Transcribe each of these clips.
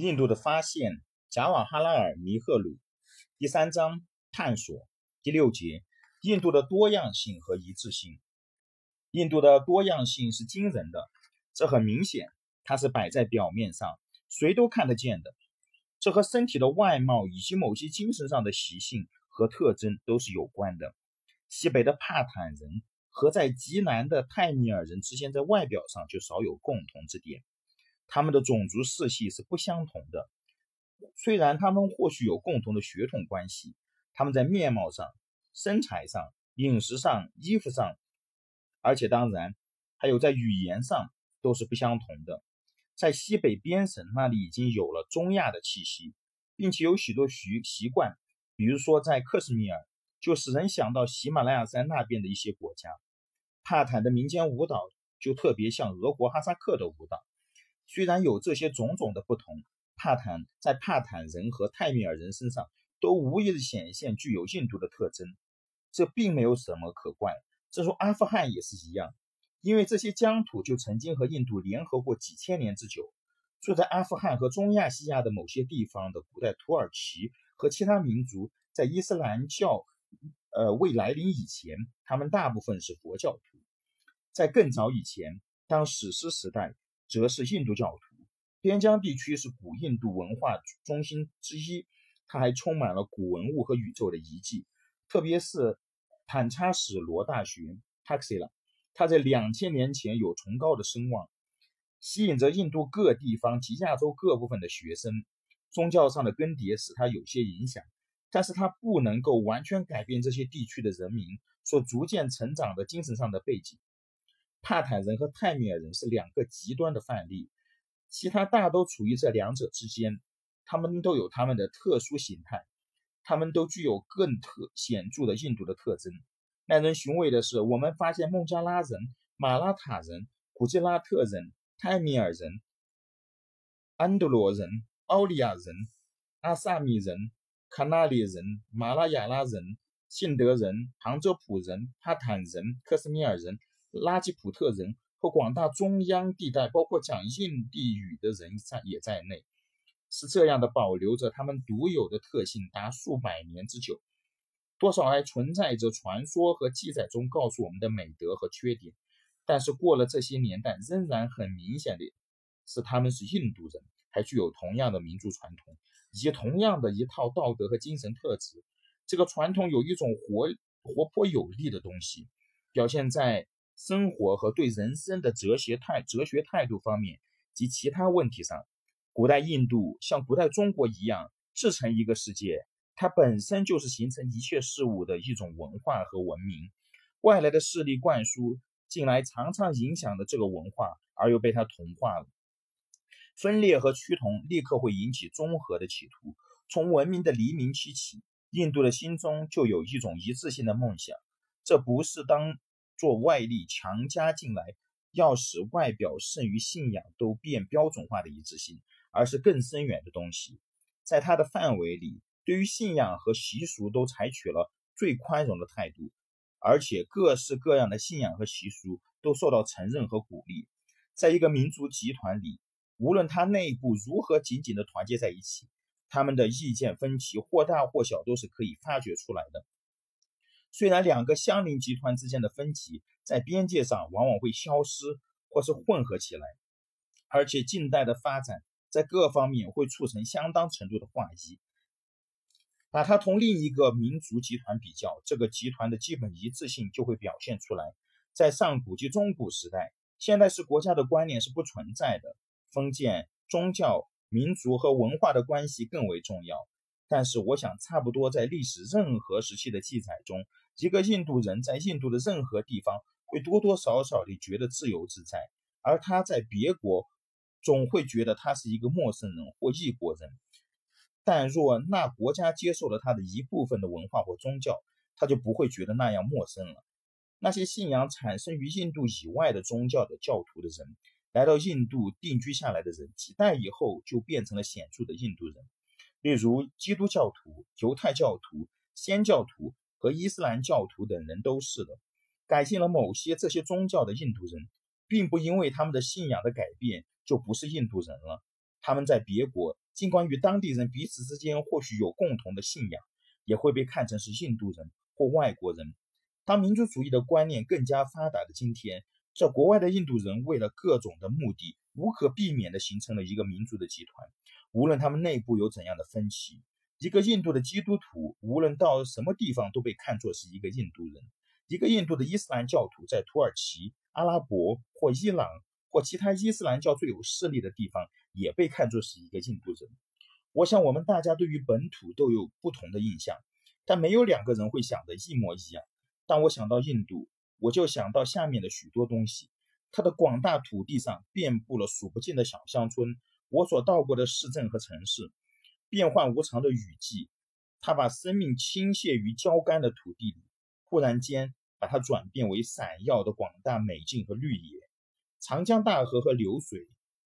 印度的发现，贾瓦哈拉尔·尼赫鲁。第三章探索。第六节，印度的多样性和一致性。印度的多样性是惊人的，这很明显，它是摆在表面上，谁都看得见的。这和身体的外貌以及某些精神上的习性和特征都是有关的。西北的帕坦人和在极南的泰米尔人之间在外表上就少有共同之点，他们的种族世系是不相同的。虽然他们或许有共同的血统关系，他们在面貌上、身材上、饮食上、衣服上，而且当然还有在语言上都是不相同的。在西北边省那里已经有了中亚的气息，并且有许多习习惯，比如说在克什米尔，就使人想到喜马拉雅山那边的一些国家。帕坦的民间舞蹈就特别像俄国哈萨克的舞蹈。虽然有这些种种的不同，帕坦在帕坦人和泰米尔人身上都无疑的显现具有印度的特征，这并没有什么可怪。正如阿富汗也是一样。因为这些疆土就曾经和印度联合过几千年之久，住在阿富汗和中亚西亚的某些地方的古代土耳其和其他民族，在伊斯兰教呃未来临以前，他们大部分是佛教徒；在更早以前，当史诗时代，则是印度教徒。边疆地区是古印度文化中心之一，它还充满了古文物和宇宙的遗迹，特别是坦查史罗大学 （Taxila）。它在两千年前有崇高的声望，吸引着印度各地方及亚洲各部分的学生。宗教上的更迭使它有些影响，但是它不能够完全改变这些地区的人民所逐渐成长的精神上的背景。帕坦人和泰米尔人是两个极端的范例，其他大都处于这两者之间。他们都有他们的特殊形态，他们都具有更特显著的印度的特征。耐人寻味的是，我们发现孟加拉人、马拉塔人、古吉拉特人、泰米尔人、安德罗人、奥利亚人、阿萨米人、卡纳里人、马拉雅拉人、信德人、杭州普人、帕坦人、克什米尔人、拉吉普特人和广大中央地带，包括讲印地语的人在也在内，是这样的保留着他们独有的特性达数百年之久。多少还存在着传说和记载中告诉我们的美德和缺点，但是过了这些年代，仍然很明显的是他们是印度人，还具有同样的民族传统，以及同样的一套道德和精神特质。这个传统有一种活活泼有力的东西，表现在生活和对人生的哲学态哲学态度方面及其他问题上。古代印度像古代中国一样，自成一个世界。它本身就是形成一切事物的一种文化和文明，外来的势力灌输进来，常常影响了这个文化，而又被它同化了。分裂和趋同立刻会引起综合的企图。从文明的黎明期起，印度的心中就有一种一致性的梦想，这不是当做外力强加进来，要使外表胜于信仰都变标准化的一致性，而是更深远的东西，在它的范围里。对于信仰和习俗都采取了最宽容的态度，而且各式各样的信仰和习俗都受到承认和鼓励。在一个民族集团里，无论它内部如何紧紧地团结在一起，他们的意见分歧或大或小都是可以发掘出来的。虽然两个相邻集团之间的分歧在边界上往往会消失或是混合起来，而且近代的发展在各方面会促成相当程度的化一。把它同另一个民族集团比较，这个集团的基本一致性就会表现出来。在上古及中古时代，现代式国家的观念是不存在的，封建、宗教、民族和文化的关系更为重要。但是，我想，差不多在历史任何时期的记载中，一个印度人在印度的任何地方会多多少少地觉得自由自在，而他在别国总会觉得他是一个陌生人或异国人。但若那国家接受了他的一部分的文化或宗教，他就不会觉得那样陌生了。那些信仰产生于印度以外的宗教的教徒的人，来到印度定居下来的人，几代以后就变成了显著的印度人。例如，基督教徒、犹太教徒、仙教徒和伊斯兰教徒等人都是的。改进了某些这些宗教的印度人，并不因为他们的信仰的改变就不是印度人了。他们在别国。尽管与当地人彼此之间或许有共同的信仰，也会被看成是印度人或外国人。当民族主义的观念更加发达的今天，在国外的印度人为了各种的目的，无可避免地形成了一个民族的集团。无论他们内部有怎样的分歧，一个印度的基督徒无论到什么地方都被看作是一个印度人。一个印度的伊斯兰教徒在土耳其、阿拉伯或伊朗或其他伊斯兰教最有势力的地方，也被看作是一个印度人。我想，我们大家对于本土都有不同的印象，但没有两个人会想的一模一样。当我想到印度，我就想到下面的许多东西：它的广大土地上遍布了数不尽的小乡村，我所到过的市镇和城市，变幻无常的雨季，它把生命倾泻于焦干的土地里，忽然间。把它转变为闪耀的广大美景和绿野，长江大河和流水，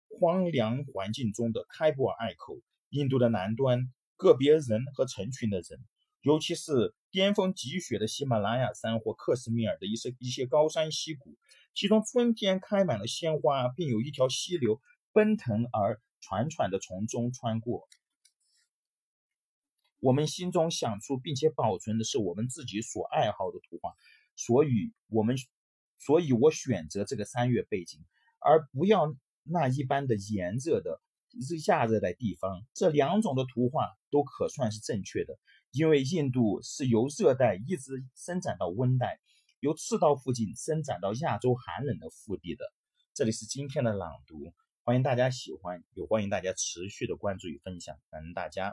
荒凉环境中的开普尔隘口，印度的南端，个别人和成群的人，尤其是巅峰积雪的喜马拉雅山或克什米尔的一些一些高山溪谷，其中春天开满了鲜花，并有一条溪流奔腾而喘喘地从中穿过。我们心中想出并且保存的是我们自己所爱好的图画。所以，我们，所以我选择这个三月背景，而不要那一般的炎热的亚热带地方。这两种的图画都可算是正确的，因为印度是由热带一直伸展到温带，由赤道附近伸展到亚洲寒冷的腹地的。这里是今天的朗读，欢迎大家喜欢，也欢迎大家持续的关注与分享，感恩大家。